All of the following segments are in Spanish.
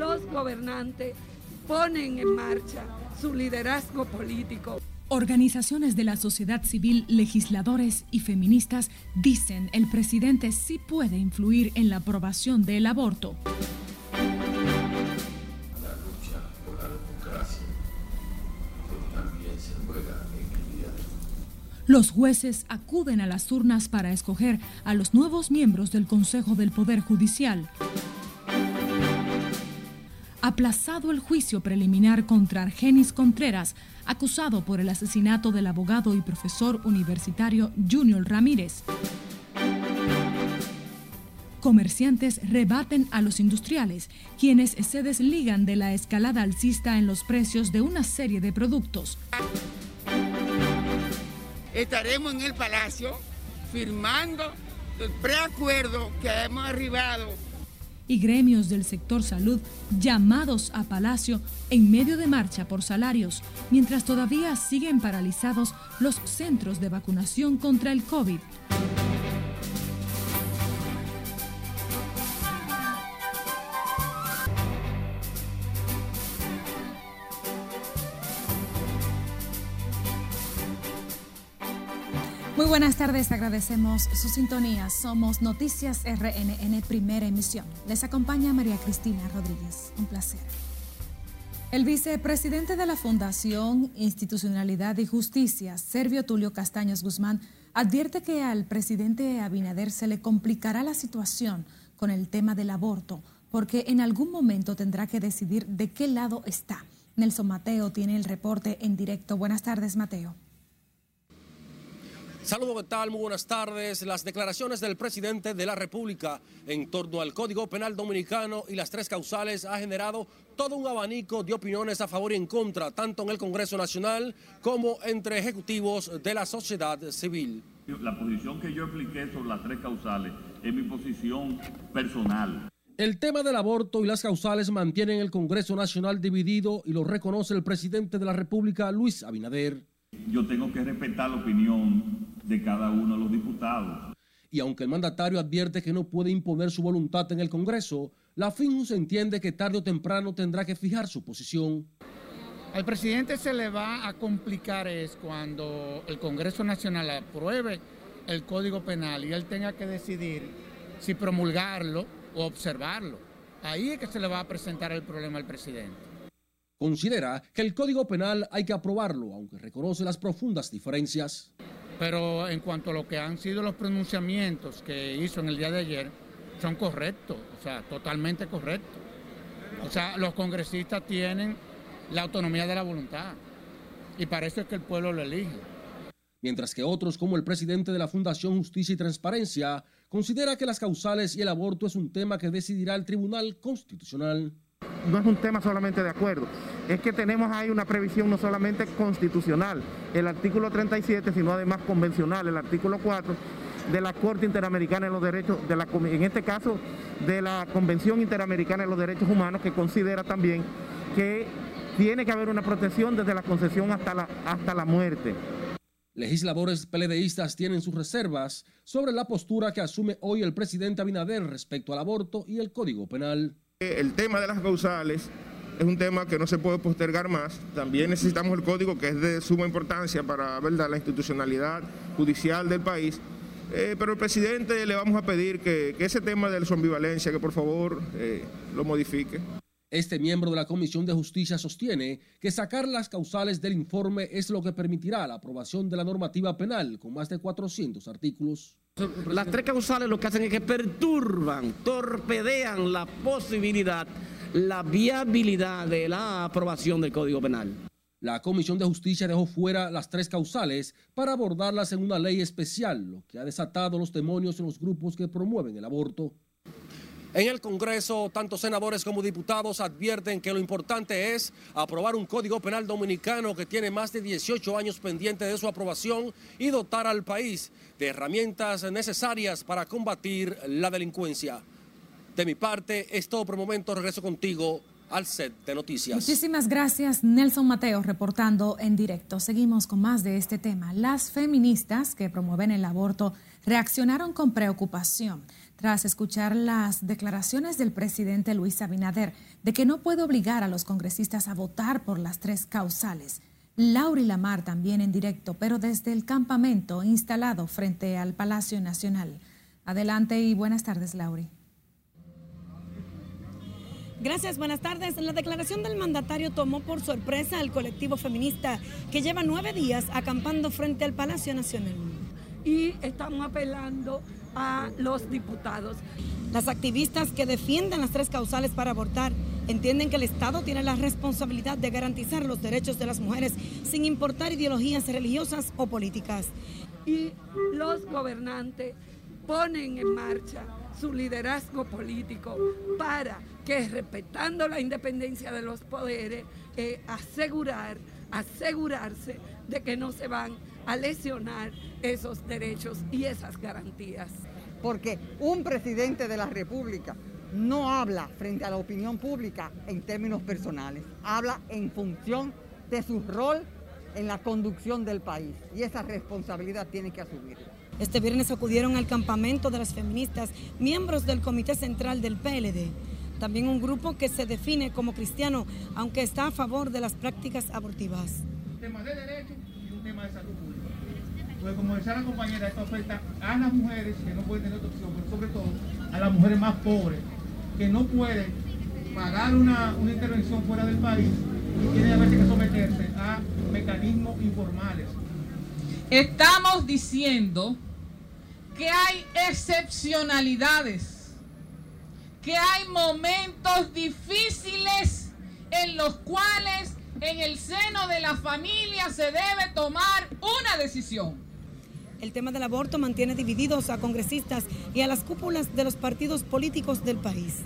los gobernantes ponen en marcha su liderazgo político. Organizaciones de la sociedad civil, legisladores y feministas dicen el presidente sí puede influir en la aprobación del aborto. Los jueces acuden a las urnas para escoger a los nuevos miembros del Consejo del Poder Judicial. Aplazado el juicio preliminar contra Argenis Contreras, acusado por el asesinato del abogado y profesor universitario Junior Ramírez. Comerciantes rebaten a los industriales, quienes se desligan de la escalada alcista en los precios de una serie de productos estaremos en el Palacio firmando el preacuerdo que hemos arribado. Y gremios del sector salud llamados a Palacio en medio de marcha por salarios, mientras todavía siguen paralizados los centros de vacunación contra el COVID. Buenas tardes, agradecemos su sintonía. Somos Noticias RNN Primera Emisión. Les acompaña María Cristina Rodríguez. Un placer. El vicepresidente de la Fundación Institucionalidad y Justicia, Servio Tulio Castaños Guzmán, advierte que al presidente Abinader se le complicará la situación con el tema del aborto, porque en algún momento tendrá que decidir de qué lado está. Nelson Mateo tiene el reporte en directo. Buenas tardes, Mateo. Saludos, ¿qué tal? Muy buenas tardes. Las declaraciones del presidente de la República en torno al Código Penal Dominicano y las tres causales ha generado todo un abanico de opiniones a favor y en contra, tanto en el Congreso Nacional como entre ejecutivos de la sociedad civil. La posición que yo expliqué sobre las tres causales es mi posición personal. El tema del aborto y las causales mantienen el Congreso Nacional dividido y lo reconoce el presidente de la República, Luis Abinader. Yo tengo que respetar la opinión de cada uno de los diputados. Y aunque el mandatario advierte que no puede imponer su voluntad en el Congreso, la FINUS entiende que tarde o temprano tendrá que fijar su posición. Al presidente se le va a complicar es cuando el Congreso Nacional apruebe el Código Penal y él tenga que decidir si promulgarlo o observarlo. Ahí es que se le va a presentar el problema al presidente. Considera que el Código Penal hay que aprobarlo, aunque reconoce las profundas diferencias. Pero en cuanto a lo que han sido los pronunciamientos que hizo en el día de ayer, son correctos, o sea, totalmente correctos. O sea, los congresistas tienen la autonomía de la voluntad y para eso es que el pueblo lo elige. Mientras que otros, como el presidente de la Fundación Justicia y Transparencia, considera que las causales y el aborto es un tema que decidirá el Tribunal Constitucional no es un tema solamente de acuerdo, es que tenemos ahí una previsión no solamente constitucional, el artículo 37, sino además convencional, el artículo 4 de la Corte Interamericana de los Derechos, en este caso de la Convención Interamericana de los Derechos Humanos, que considera también que tiene que haber una protección desde la concesión hasta la, hasta la muerte. Legisladores peledeístas tienen sus reservas sobre la postura que asume hoy el presidente Abinader respecto al aborto y el Código Penal. El tema de las causales es un tema que no se puede postergar más. También necesitamos el código que es de suma importancia para ¿verdad? la institucionalidad judicial del país. Eh, pero el presidente le vamos a pedir que, ese tema de su ambivalencia, que por favor eh, lo modifique. Este miembro de la Comisión de Justicia sostiene que sacar las causales del informe es lo que permitirá la aprobación de la normativa penal con más de 400 artículos. Las tres causales lo que hacen es que perturban, torpedean la posibilidad, la viabilidad de la aprobación del Código Penal. La Comisión de Justicia dejó fuera las tres causales para abordarlas en una ley especial, lo que ha desatado los demonios en los grupos que promueven el aborto. En el Congreso, tanto senadores como diputados advierten que lo importante es aprobar un código penal dominicano que tiene más de 18 años pendiente de su aprobación y dotar al país de herramientas necesarias para combatir la delincuencia. De mi parte, es todo por el momento. Regreso contigo al set de noticias. Muchísimas gracias, Nelson Mateo, reportando en directo. Seguimos con más de este tema. Las feministas que promueven el aborto reaccionaron con preocupación tras escuchar las declaraciones del presidente Luis Abinader de que no puede obligar a los congresistas a votar por las tres causales. Lauri Lamar también en directo, pero desde el campamento instalado frente al Palacio Nacional. Adelante y buenas tardes, Lauri. Gracias, buenas tardes. La declaración del mandatario tomó por sorpresa al colectivo feminista que lleva nueve días acampando frente al Palacio Nacional. Y estamos apelando a los diputados. Las activistas que defienden las tres causales para abortar entienden que el Estado tiene la responsabilidad de garantizar los derechos de las mujeres sin importar ideologías religiosas o políticas. Y los gobernantes ponen en marcha su liderazgo político para que respetando la independencia de los poderes, eh, asegurar, asegurarse de que no se van a lesionar esos derechos y esas garantías. Porque un presidente de la República no habla frente a la opinión pública en términos personales, habla en función de su rol en la conducción del país y esa responsabilidad tiene que asumir. Este viernes acudieron al campamento de las feministas, miembros del Comité Central del PLD. También un grupo que se define como cristiano, aunque está a favor de las prácticas abortivas. Un tema de derecho y un tema de salud pública. Pues como decía la compañera, esto afecta a las mujeres que no pueden tener otra opción, pero sobre todo a las mujeres más pobres, que no pueden pagar una, una intervención fuera del país y tienen a veces que someterse a mecanismos informales. Estamos diciendo que hay excepcionalidades, que hay momentos difíciles en los cuales en el seno de la familia se debe tomar una decisión. El tema del aborto mantiene divididos a congresistas y a las cúpulas de los partidos políticos del país.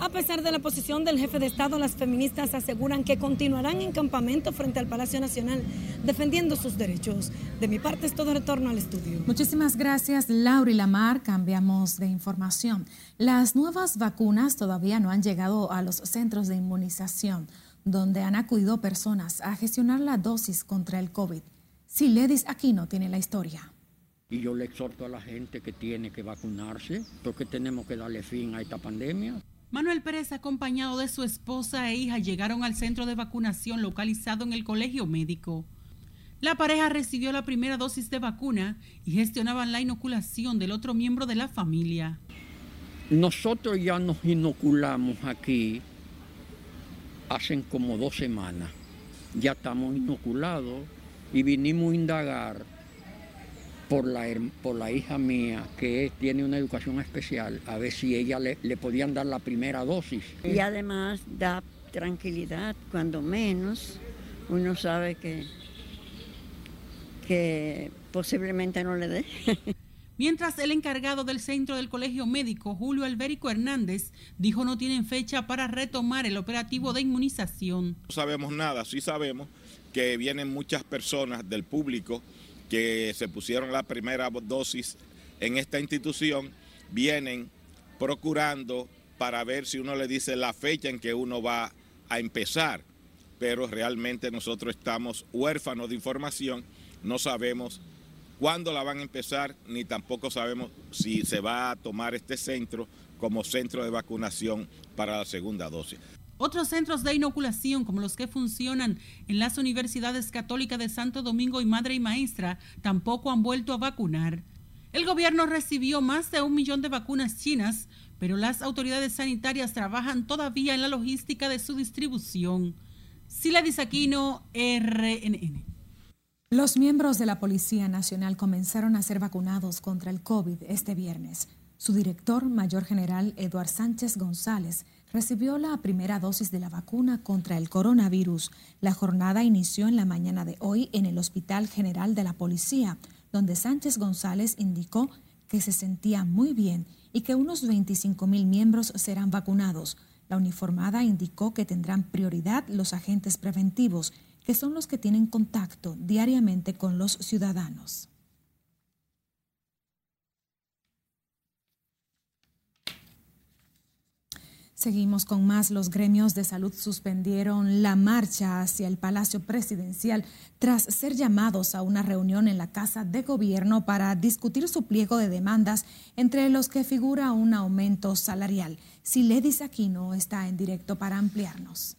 A pesar de la posición del jefe de Estado, las feministas aseguran que continuarán en campamento frente al Palacio Nacional defendiendo sus derechos. De mi parte es todo retorno al estudio. Muchísimas gracias, Laura y Lamar. Cambiamos de información. Las nuevas vacunas todavía no han llegado a los centros de inmunización, donde han acudido personas a gestionar la dosis contra el COVID. Siledis Aquino tiene la historia. Y yo le exhorto a la gente que tiene que vacunarse, porque tenemos que darle fin a esta pandemia. Manuel Pérez, acompañado de su esposa e hija, llegaron al centro de vacunación localizado en el colegio médico. La pareja recibió la primera dosis de vacuna y gestionaban la inoculación del otro miembro de la familia. Nosotros ya nos inoculamos aquí hace como dos semanas. Ya estamos inoculados y vinimos a indagar por la, por la hija mía que tiene una educación especial, a ver si ella le, le podían dar la primera dosis. Y además da tranquilidad, cuando menos uno sabe que, que posiblemente no le dé. Mientras el encargado del centro del colegio médico, Julio Albérico Hernández, dijo no tienen fecha para retomar el operativo de inmunización. No sabemos nada, sí sabemos que vienen muchas personas del público que se pusieron la primera dosis en esta institución vienen procurando para ver si uno le dice la fecha en que uno va a empezar, pero realmente nosotros estamos huérfanos de información, no sabemos cuándo la van a empezar, ni tampoco sabemos si se va a tomar este centro como centro de vacunación para la segunda dosis. Otros centros de inoculación, como los que funcionan en las universidades católicas de Santo Domingo y Madre y Maestra, tampoco han vuelto a vacunar. El gobierno recibió más de un millón de vacunas chinas, pero las autoridades sanitarias trabajan todavía en la logística de su distribución. Sila Disaquino, RNN. Los miembros de la Policía Nacional comenzaron a ser vacunados contra el COVID este viernes. Su director, Mayor General Eduard Sánchez González, recibió la primera dosis de la vacuna contra el coronavirus. La jornada inició en la mañana de hoy en el Hospital General de la Policía, donde Sánchez González indicó que se sentía muy bien y que unos 25 mil miembros serán vacunados. La uniformada indicó que tendrán prioridad los agentes preventivos, que son los que tienen contacto diariamente con los ciudadanos. Seguimos con más. Los gremios de salud suspendieron la marcha hacia el Palacio Presidencial tras ser llamados a una reunión en la Casa de Gobierno para discutir su pliego de demandas, entre los que figura un aumento salarial. Siledis Aquino está en directo para ampliarnos.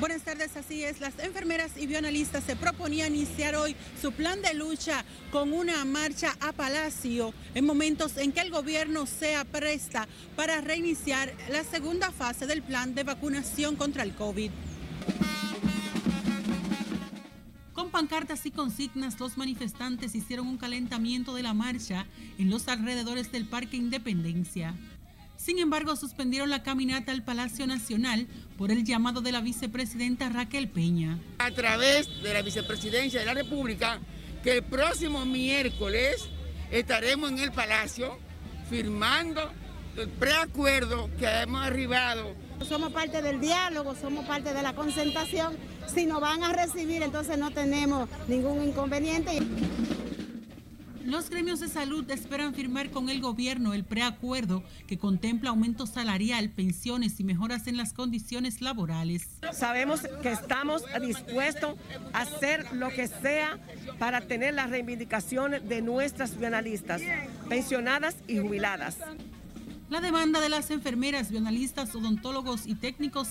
Buenas tardes, así es. Las enfermeras y bioanalistas se proponían iniciar hoy su plan de lucha con una marcha a Palacio en momentos en que el gobierno sea presta para reiniciar la segunda fase del plan de vacunación contra el COVID. Con pancartas y consignas, los manifestantes hicieron un calentamiento de la marcha en los alrededores del Parque Independencia. Sin embargo, suspendieron la caminata al Palacio Nacional por el llamado de la vicepresidenta Raquel Peña. A través de la vicepresidencia de la República, que el próximo miércoles estaremos en el Palacio firmando el preacuerdo que hemos arribado. Somos parte del diálogo, somos parte de la concentración. Si nos van a recibir, entonces no tenemos ningún inconveniente. Los gremios de salud esperan firmar con el gobierno el preacuerdo que contempla aumento salarial, pensiones y mejoras en las condiciones laborales. Sabemos que estamos dispuestos a hacer lo que sea para tener las reivindicaciones de nuestras bionalistas, pensionadas y jubiladas. La demanda de las enfermeras, bionalistas, odontólogos y técnicos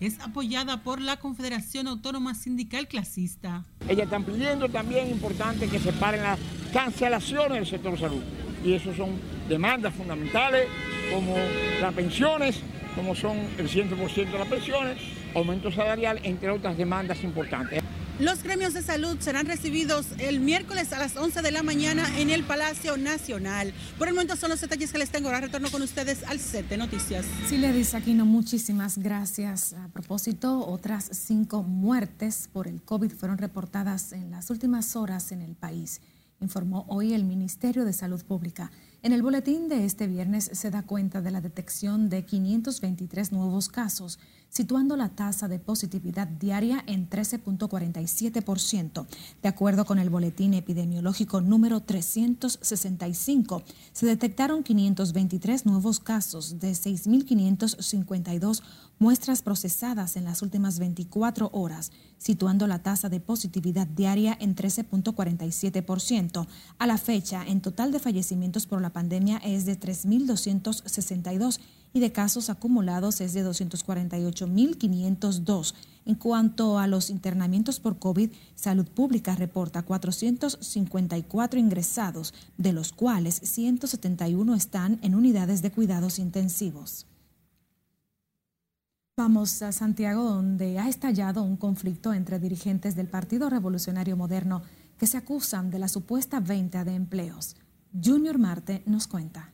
es apoyada por la Confederación Autónoma Sindical Clasista. Ellas están pidiendo también importante que se paren las cancelaciones del sector salud. Y eso son demandas fundamentales como las pensiones, como son el 100% de las pensiones, aumento salarial, entre otras demandas importantes. Los gremios de salud serán recibidos el miércoles a las 11 de la mañana en el Palacio Nacional. Por el momento son los detalles que les tengo. Ahora retorno con ustedes al set noticias. Sí, le dice Aquino, muchísimas gracias. A propósito, otras cinco muertes por el COVID fueron reportadas en las últimas horas en el país, informó hoy el Ministerio de Salud Pública. En el boletín de este viernes se da cuenta de la detección de 523 nuevos casos situando la tasa de positividad diaria en 13.47%. De acuerdo con el boletín epidemiológico número 365, se detectaron 523 nuevos casos de 6.552 muestras procesadas en las últimas 24 horas, situando la tasa de positividad diaria en 13.47%. A la fecha, en total de fallecimientos por la pandemia es de 3.262 y de casos acumulados es de 248.502. En cuanto a los internamientos por COVID, Salud Pública reporta 454 ingresados, de los cuales 171 están en unidades de cuidados intensivos. Vamos a Santiago, donde ha estallado un conflicto entre dirigentes del Partido Revolucionario Moderno que se acusan de la supuesta venta de empleos. Junior Marte nos cuenta.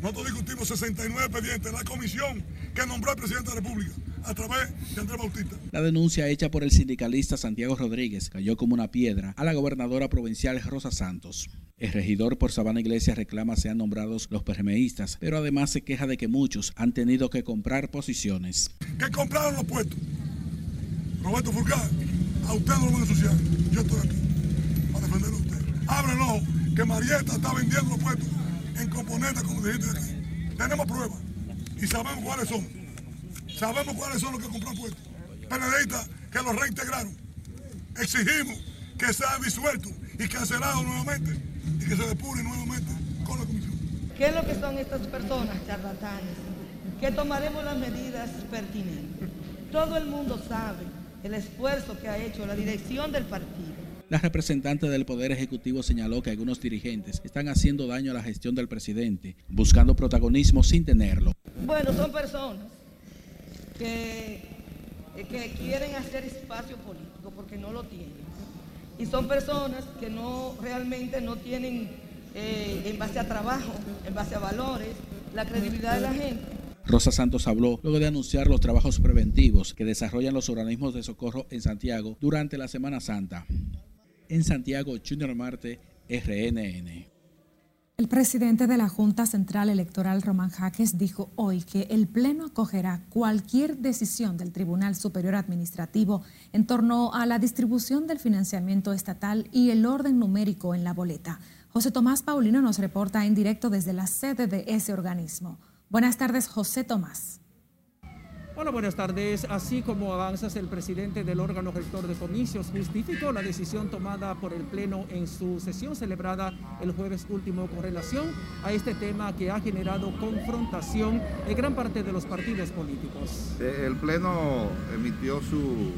Nosotros discutimos 69 expedientes en la comisión que nombró el presidente de la República a través de Andrés Bautista. La denuncia hecha por el sindicalista Santiago Rodríguez cayó como una piedra a la gobernadora provincial Rosa Santos. El regidor por Sabana Iglesia reclama sean nombrados los PRMistas, pero además se queja de que muchos han tenido que comprar posiciones. ¿Qué compraron los puestos? Roberto Fulcar, a usted no lo van a asociar. Yo estoy aquí para defenderlo a usted. Ábrenlo, que Marieta está vendiendo los puestos en componentes, como dijiste aquí. Tenemos pruebas y sabemos cuáles son. Sabemos cuáles son los que compran puestos. PNDistas que los reintegraron. Exigimos que sean disueltos y cancelados nuevamente y que se depuren nuevamente con la comisión. ¿Qué es lo que son estas personas charlatanes? Que tomaremos las medidas pertinentes. Todo el mundo sabe el esfuerzo que ha hecho la dirección del partido la representante del Poder Ejecutivo señaló que algunos dirigentes están haciendo daño a la gestión del presidente, buscando protagonismo sin tenerlo. Bueno, son personas que, que quieren hacer espacio político porque no lo tienen. Y son personas que no realmente no tienen eh, en base a trabajo, en base a valores, la credibilidad de la gente. Rosa Santos habló luego de anunciar los trabajos preventivos que desarrollan los organismos de socorro en Santiago durante la Semana Santa. En Santiago, Junior Marte, RNN. El presidente de la Junta Central Electoral, Román Jaques, dijo hoy que el Pleno acogerá cualquier decisión del Tribunal Superior Administrativo en torno a la distribución del financiamiento estatal y el orden numérico en la boleta. José Tomás Paulino nos reporta en directo desde la sede de ese organismo. Buenas tardes, José Tomás. Hola, buenas tardes. Así como avanzas, el presidente del órgano rector de comicios justificó la decisión tomada por el Pleno en su sesión celebrada el jueves último con relación a este tema que ha generado confrontación en gran parte de los partidos políticos. Eh, el Pleno emitió su,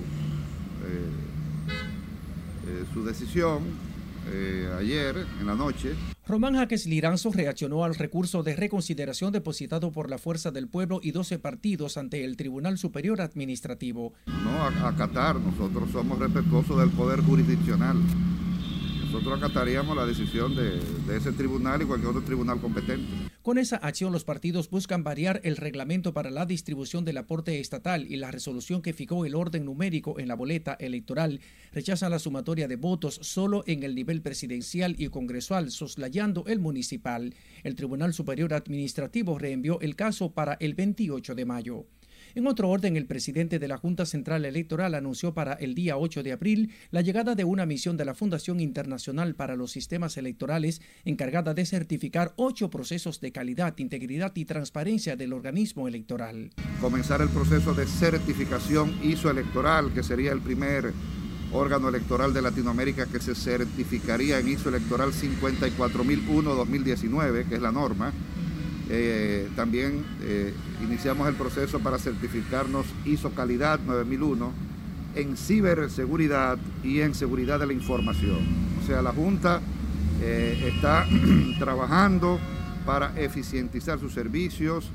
eh, eh, su decisión ayer en la noche Román Jaques Liranzo reaccionó al recurso de reconsideración depositado por la Fuerza del Pueblo y 12 partidos ante el Tribunal Superior Administrativo. No, acatar, nosotros somos respetuosos del poder jurisdiccional. Nosotros acataríamos la decisión de, ese tribunal y cualquier otro tribunal competente. Con esa acción, los partidos buscan variar el reglamento para la distribución del aporte estatal y la resolución que fijó el orden numérico en la boleta electoral rechaza la sumatoria de votos solo en el nivel presidencial y congresual, soslayando el municipal. El Tribunal Superior Administrativo reenvió el caso para el 28 de mayo. En otro orden, el presidente de la Junta Central Electoral anunció para el día 8 de abril la llegada de una misión de la Fundación Internacional para los Sistemas Electorales encargada de certificar ocho procesos de calidad, integridad y transparencia del organismo electoral. Comenzar el proceso de certificación ISO electoral, que sería el primer órgano electoral de Latinoamérica que se certificaría en ISO electoral 54001-2019, que es la norma eh, también eh, iniciamos el proceso para certificarnos ISO Calidad 9001 en ciberseguridad y en seguridad de la información. O sea, la Junta eh, está trabajando para eficientizar sus servicios,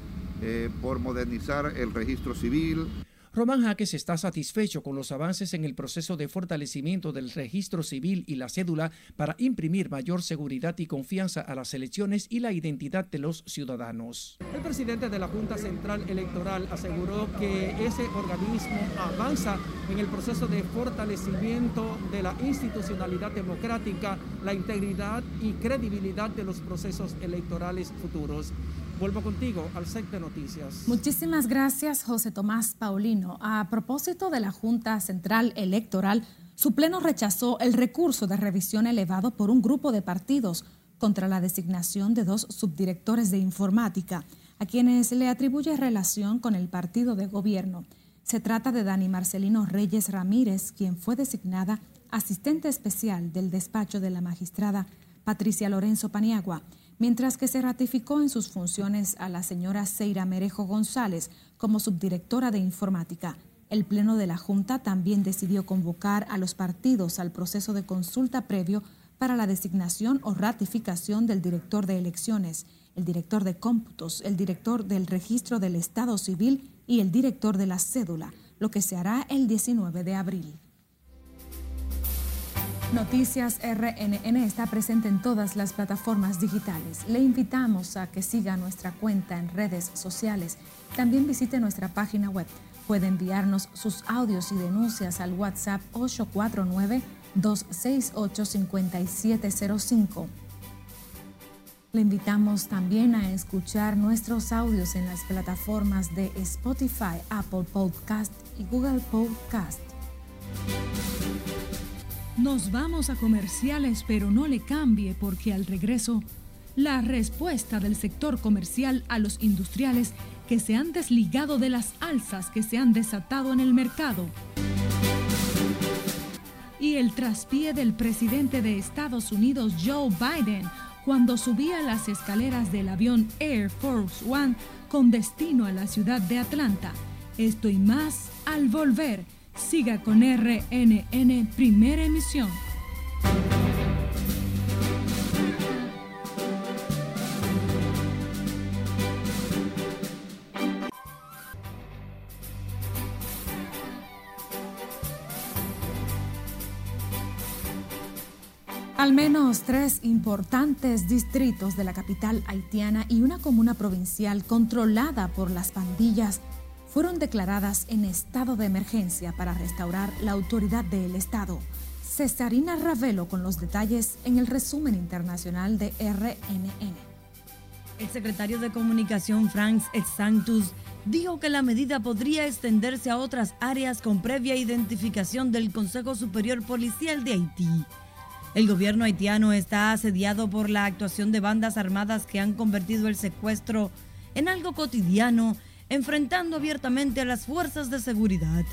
por modernizar el registro civil, Román Jaques está satisfecho con los avances en el proceso de fortalecimiento del registro civil y la cédula para imprimir mayor seguridad y confianza a las elecciones y la identidad de los ciudadanos. El presidente de la Junta Central Electoral aseguró que ese organismo avanza en el proceso de fortalecimiento de la institucionalidad democrática, la integridad y credibilidad de los procesos electorales futuros. Vuelvo contigo al set de noticias. Muchísimas gracias, José Tomás Paulino. A propósito de la Junta Central Electoral, su pleno rechazó el recurso de revisión elevado por un grupo de partidos contra la designación de dos subdirectores de informática, a quienes le atribuye relación con el partido de gobierno. Se trata de Dani Marcelino Reyes Ramírez, quien fue designada asistente especial del despacho de la magistrada Patricia Lorenzo Paniagua mientras que se ratificó en sus funciones a la señora Seira Merejo González como subdirectora de informática. El Pleno de la Junta también decidió convocar a los partidos al proceso de consulta previo para la designación o ratificación del director de elecciones, el director de cómputos, el director del registro del Estado Civil y el director de la cédula, lo que se hará el 19 de abril. Noticias RNN está presente en todas las plataformas digitales. Le invitamos a que siga nuestra cuenta en redes sociales. También visite nuestra página web. Puede enviarnos sus audios y denuncias al WhatsApp 849-268-5705. Le invitamos también a escuchar nuestros audios en las plataformas de Spotify, Apple Podcast y Google Podcast. Nos vamos a comerciales, pero no le cambie porque al regreso, la respuesta del sector comercial a los industriales que se han desligado de las alzas que se han desatado en el mercado. Y el traspié del presidente de Estados Unidos, Joe Biden, cuando subía las escaleras del avión Air Force One con destino a la ciudad de Atlanta. Esto y más al volver Siga con RNN Primera Emisión. Al menos tres importantes distritos de la capital haitiana y una comuna provincial controlada por las pandillas fueron declaradas en estado de emergencia para restaurar la autoridad del Estado. Cesarina Ravelo con los detalles en el resumen internacional de RNN. El secretario de Comunicación Franz Exantus dijo que la medida podría extenderse a otras áreas con previa identificación del Consejo Superior Policial de Haití. El gobierno haitiano está asediado por la actuación de bandas armadas que han convertido el secuestro en algo cotidiano, enfrentando abiertamente a las fuerzas de seguridad.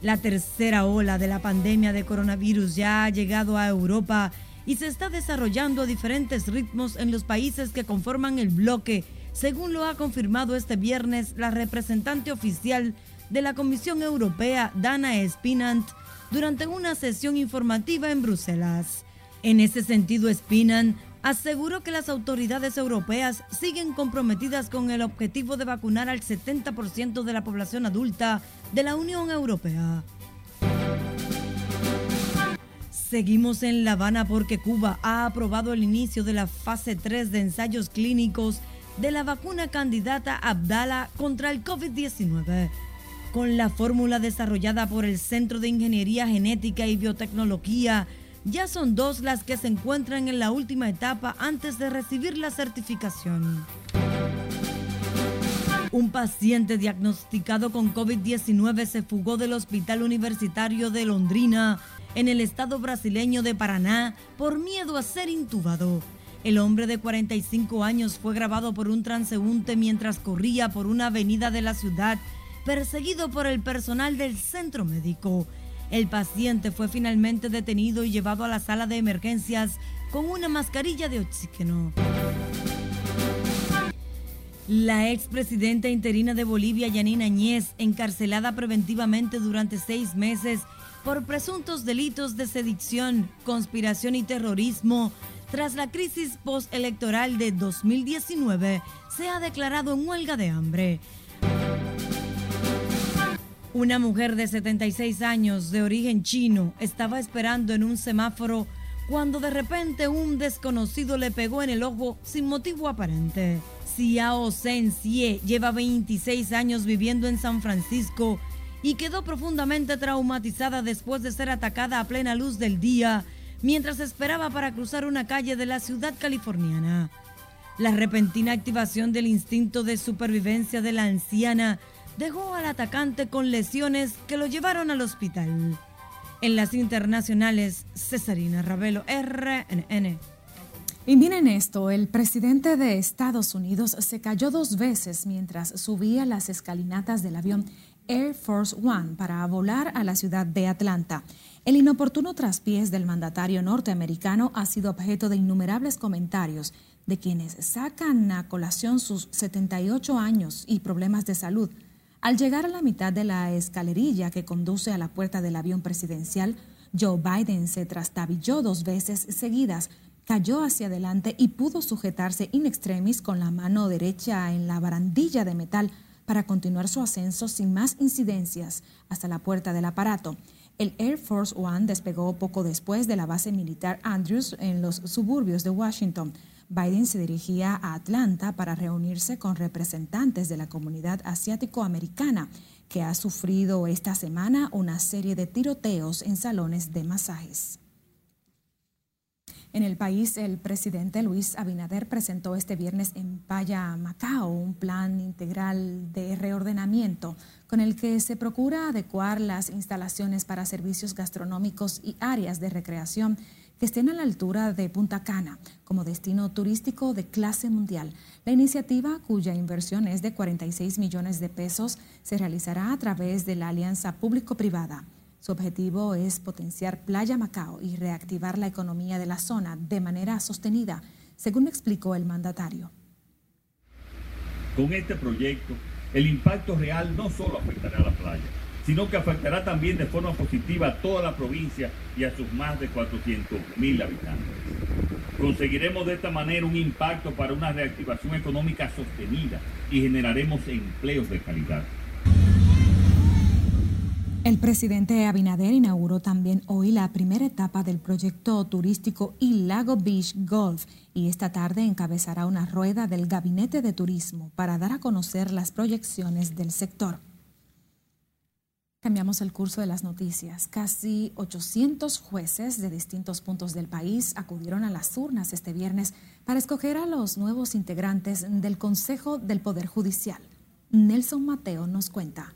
La tercera ola de la pandemia de coronavirus ya ha llegado a Europa y se está desarrollando a diferentes ritmos en los países que conforman el bloque, según lo ha confirmado este viernes la representante oficial de la Comisión Europea, Dana Spinant, durante una sesión informativa en Bruselas. En ese sentido, Spinant aseguró que las autoridades europeas siguen comprometidas con el objetivo de vacunar al 70% de la población adulta de la Unión Europea. Seguimos en La Habana porque Cuba ha aprobado el inicio de la fase 3 de ensayos clínicos de la vacuna candidata Abdala contra el COVID-19. Con la fórmula desarrollada por el Centro de Ingeniería Genética y Biotecnología, ya son dos las que se encuentran en la última etapa antes de recibir la certificación. Un paciente diagnosticado con COVID-19 se fugó del Hospital Universitario de Londrina en el estado brasileño de Paraná por miedo a ser intubado. El hombre de 45 años fue grabado por un transeúnte mientras corría por una avenida de la ciudad, perseguido por el personal del centro médico. El paciente fue finalmente detenido y llevado a la sala de emergencias con una mascarilla de oxígeno. La expresidenta interina de Bolivia, Yanina Añez, encarcelada preventivamente durante seis meses por presuntos delitos de sedición, conspiración y terrorismo, tras la crisis postelectoral de 2019, se ha declarado en huelga de hambre. Una mujer de 76 años de origen chino estaba esperando en un semáforo cuando de repente un desconocido le pegó en el ojo sin motivo aparente. Xiao Sen Xie lleva 26 años viviendo en San Francisco y quedó profundamente traumatizada después de ser atacada a plena luz del día mientras esperaba para cruzar una calle de la ciudad californiana. La repentina activación del instinto de supervivencia de la anciana dejó al atacante con lesiones que lo llevaron al hospital. En las internacionales, Cesarina Ravelo, RNN. Y miren esto, el presidente de Estados Unidos se cayó dos veces mientras subía las escalinatas del avión Air Force One para volar a la ciudad de Atlanta. El inoportuno traspiés del mandatario norteamericano ha sido objeto de innumerables comentarios de quienes sacan a colación sus 78 años y problemas de salud. Al llegar a la mitad de la escalerilla que conduce a la puerta del avión presidencial, Joe Biden se trastabilló dos veces seguidas, cayó hacia adelante y pudo sujetarse in extremis con la mano derecha en la barandilla de metal para continuar su ascenso sin más incidencias hasta la puerta del aparato. El Air Force One despegó poco después de la base militar Andrews en los suburbios de Washington. Biden se dirigía a Atlanta para reunirse con representantes de la comunidad asiático-americana que ha sufrido esta semana una serie de tiroteos en salones de masajes. En el país, el presidente Luis Abinader presentó este viernes en Paya, Macao, un plan integral de reordenamiento con el que se procura adecuar las instalaciones para servicios gastronómicos y áreas de recreación estén a la altura de Punta Cana como destino turístico de clase mundial. La iniciativa, cuya inversión es de 46 millones de pesos, se realizará a través de la alianza público-privada. Su objetivo es potenciar Playa Macao y reactivar la economía de la zona de manera sostenida, según explicó el mandatario. Con este proyecto, el impacto real no solo afectará a la playa, sino que afectará también de forma positiva a toda la provincia y a sus más de 400 mil habitantes. Conseguiremos de esta manera un impacto para una reactivación económica sostenida y generaremos empleos de calidad. El presidente Abinader inauguró también hoy la primera etapa del proyecto turístico y Lago Beach Golf y esta tarde encabezará una rueda del Gabinete de Turismo para dar a conocer las proyecciones del sector. Cambiamos el curso de las noticias. Casi 800 jueces de distintos puntos del país acudieron a las urnas este viernes para escoger a los nuevos integrantes del Consejo del Poder Judicial. Nelson Mateo nos cuenta.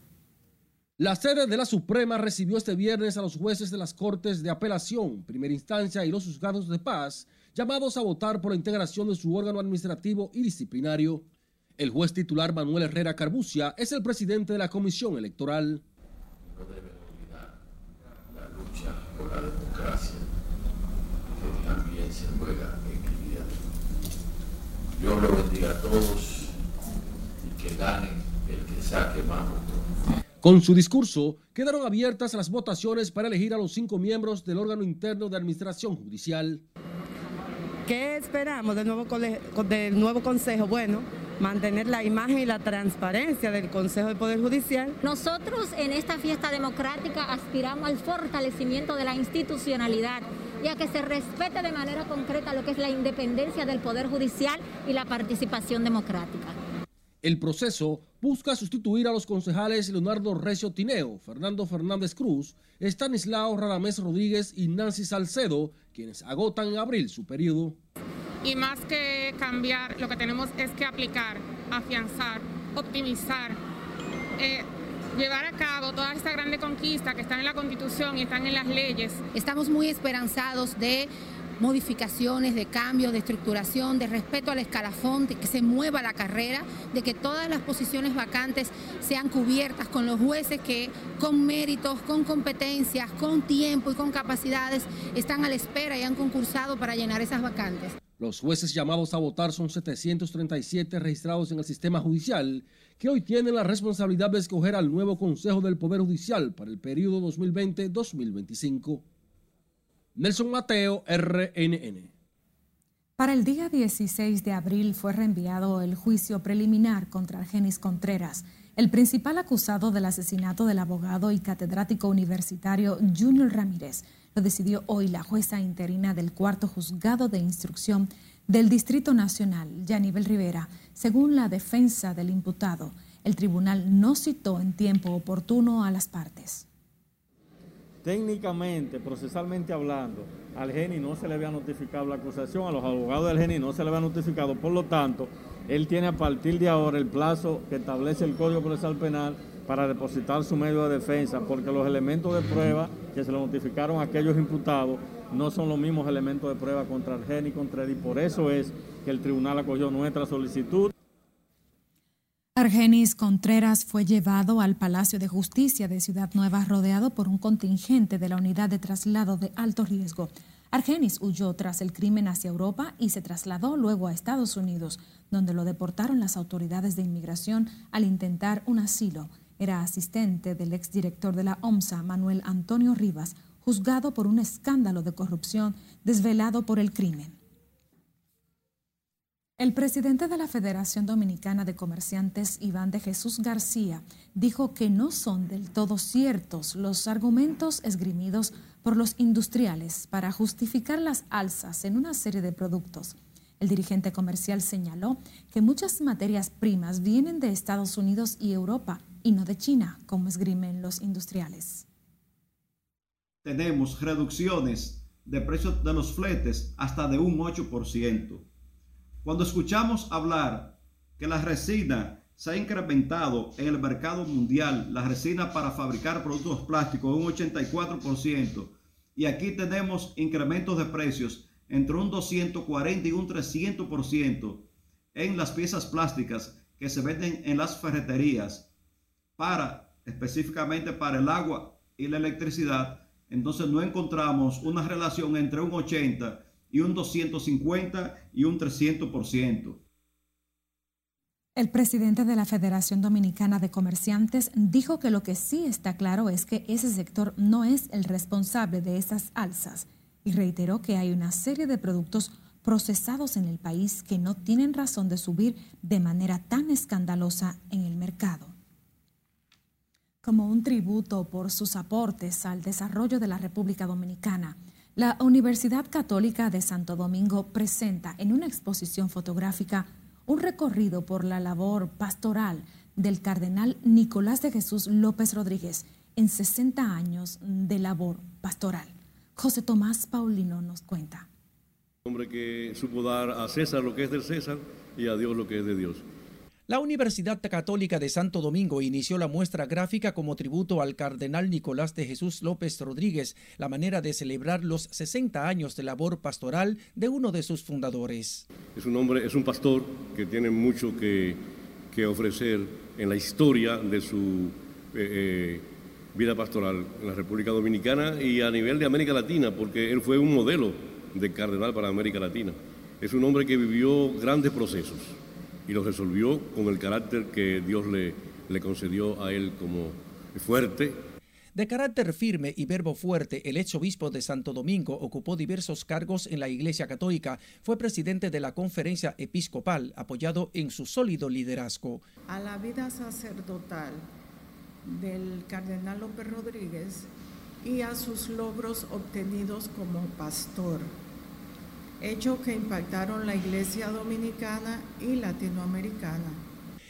La sede de la Suprema recibió este viernes a los jueces de las Cortes de Apelación, Primera Instancia y los juzgados de paz llamados a votar por la integración de su órgano administrativo y disciplinario. El juez titular Manuel Herrera Carbucia es el presidente de la comisión electoral. No debe olvidar la lucha por la democracia, que también se juega en el día de hoy. Dios lo bendiga a todos y que gane el que saque más votos. Con su discurso, quedaron abiertas las votaciones para elegir a los cinco miembros del órgano interno de administración judicial. ¿Qué esperamos del nuevo, del nuevo Consejo? Bueno, mantener la imagen y la transparencia del Consejo de Poder Judicial. Nosotros en esta fiesta democrática aspiramos al fortalecimiento de la institucionalidad y a que se respete de manera concreta lo que es la independencia del Poder Judicial y la participación democrática. El proceso busca sustituir a los concejales Leonardo Recio Tineo, Fernando Fernández Cruz, Estanislao Radamés Rodríguez y Nancy Salcedo, quienes agotan en abril su periodo. Y más que cambiar, lo que tenemos es que aplicar, afianzar, optimizar, eh, llevar a cabo toda esta grande conquista que están en la Constitución y están en las leyes. Estamos muy esperanzados de modificaciones, de cambios, de estructuración, de respeto al escalafón, de que se mueva la carrera, de que todas las posiciones vacantes sean cubiertas con los jueces que con méritos, con competencias, con tiempo y con capacidades están a la espera y han concursado para llenar esas vacantes. Los jueces llamados a votar son 737 registrados en el sistema judicial, que hoy tienen la responsabilidad de escoger al nuevo Consejo del Poder Judicial para el periodo 2020-2025. Nelson Mateo, RNN. Para el día 16 de abril fue reenviado el juicio preliminar contra Argenis Contreras, el principal acusado del asesinato del abogado y catedrático universitario Junior Ramírez. Lo decidió hoy la jueza interina del cuarto juzgado de instrucción del Distrito Nacional, Yanivel Rivera. Según la defensa del imputado, el tribunal no citó en tiempo oportuno a las partes. Técnicamente, procesalmente hablando, al GENI no se le había notificado la acusación, a los abogados del GENI no se le había notificado, por lo tanto, él tiene a partir de ahora el plazo que establece el Código Procesal Penal para depositar su medio de defensa, porque los elementos de prueba que se le notificaron a aquellos imputados no son los mismos elementos de prueba contra el GENI y contra y por eso es que el tribunal acogió nuestra solicitud. Argenis Contreras fue llevado al Palacio de Justicia de Ciudad Nueva rodeado por un contingente de la unidad de traslado de alto riesgo. Argenis huyó tras el crimen hacia Europa y se trasladó luego a Estados Unidos, donde lo deportaron las autoridades de inmigración al intentar un asilo. Era asistente del exdirector de la OMSA, Manuel Antonio Rivas, juzgado por un escándalo de corrupción desvelado por el crimen. El presidente de la Federación Dominicana de Comerciantes, Iván de Jesús García, dijo que no son del todo ciertos los argumentos esgrimidos por los industriales para justificar las alzas en una serie de productos. El dirigente comercial señaló que muchas materias primas vienen de Estados Unidos y Europa y no de China, como esgrimen los industriales. Tenemos reducciones de precios de los fletes hasta de un 8%. Cuando escuchamos hablar que la resina se ha incrementado en el mercado mundial, la resina para fabricar productos plásticos un 84%, y aquí tenemos incrementos de precios entre un 240 y un 300% en las piezas plásticas que se venden en las ferreterías para específicamente para el agua y la electricidad, entonces no encontramos una relación entre un 80 y un 250 y un 300%. El presidente de la Federación Dominicana de Comerciantes dijo que lo que sí está claro es que ese sector no es el responsable de esas alzas y reiteró que hay una serie de productos procesados en el país que no tienen razón de subir de manera tan escandalosa en el mercado. Como un tributo por sus aportes al desarrollo de la República Dominicana, la Universidad Católica de Santo Domingo presenta en una exposición fotográfica un recorrido por la labor pastoral del cardenal Nicolás de Jesús López Rodríguez en 60 años de labor pastoral. José Tomás Paulino nos cuenta. Hombre que supo dar a César lo que es del César y a Dios lo que es de Dios. La Universidad Católica de Santo Domingo inició la muestra gráfica como tributo al cardenal Nicolás de Jesús López Rodríguez, la manera de celebrar los 60 años de labor pastoral de uno de sus fundadores. Es un hombre, es un pastor que tiene mucho que, ofrecer en la historia de su eh, eh, vida pastoral en la República Dominicana y a nivel de América Latina, porque él fue un modelo de cardenal para América Latina. Es un hombre que vivió grandes procesos y lo resolvió con el carácter que Dios le, le concedió a él como fuerte. De carácter firme y verbo fuerte, el ex obispo de Santo Domingo ocupó diversos cargos en la Iglesia Católica. Fue presidente de la conferencia episcopal, apoyado en su sólido liderazgo. A la vida sacerdotal del cardenal López Rodríguez y a sus logros obtenidos como pastor hechos que impactaron la iglesia dominicana y latinoamericana.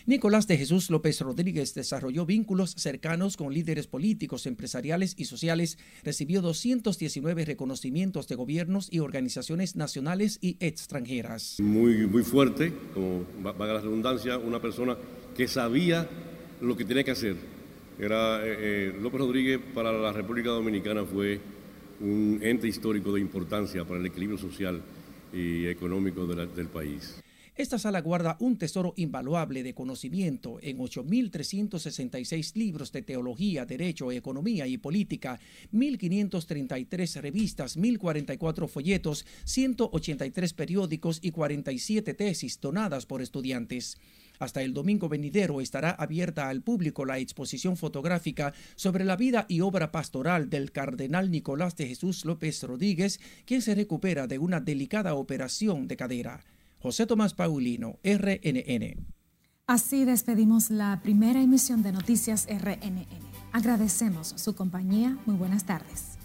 Nicolás de Jesús López Rodríguez desarrolló vínculos cercanos con líderes políticos, empresariales y sociales. Recibió 219 reconocimientos de gobiernos y organizaciones nacionales y extranjeras. Muy, muy fuerte, como valga la redundancia, una persona que sabía lo que tenía que hacer. Era, eh, eh, López Rodríguez para la República Dominicana fue un ente histórico de importancia para el equilibrio social y económico del país. Esta sala guarda un tesoro invaluable de conocimiento en 8.366 libros de teología, derecho, economía y política, 1.533 revistas, 1.044 folletos, 183 periódicos y 47 tesis donadas por estudiantes. Hasta el domingo venidero estará abierta al público la exposición fotográfica sobre la vida y obra pastoral del cardenal Nicolás de Jesús López Rodríguez, quien se recupera de una delicada operación de cadera. José Tomás Paulino, RNN. Así despedimos la primera emisión de Noticias RNN. Agradecemos su compañía. Muy buenas tardes.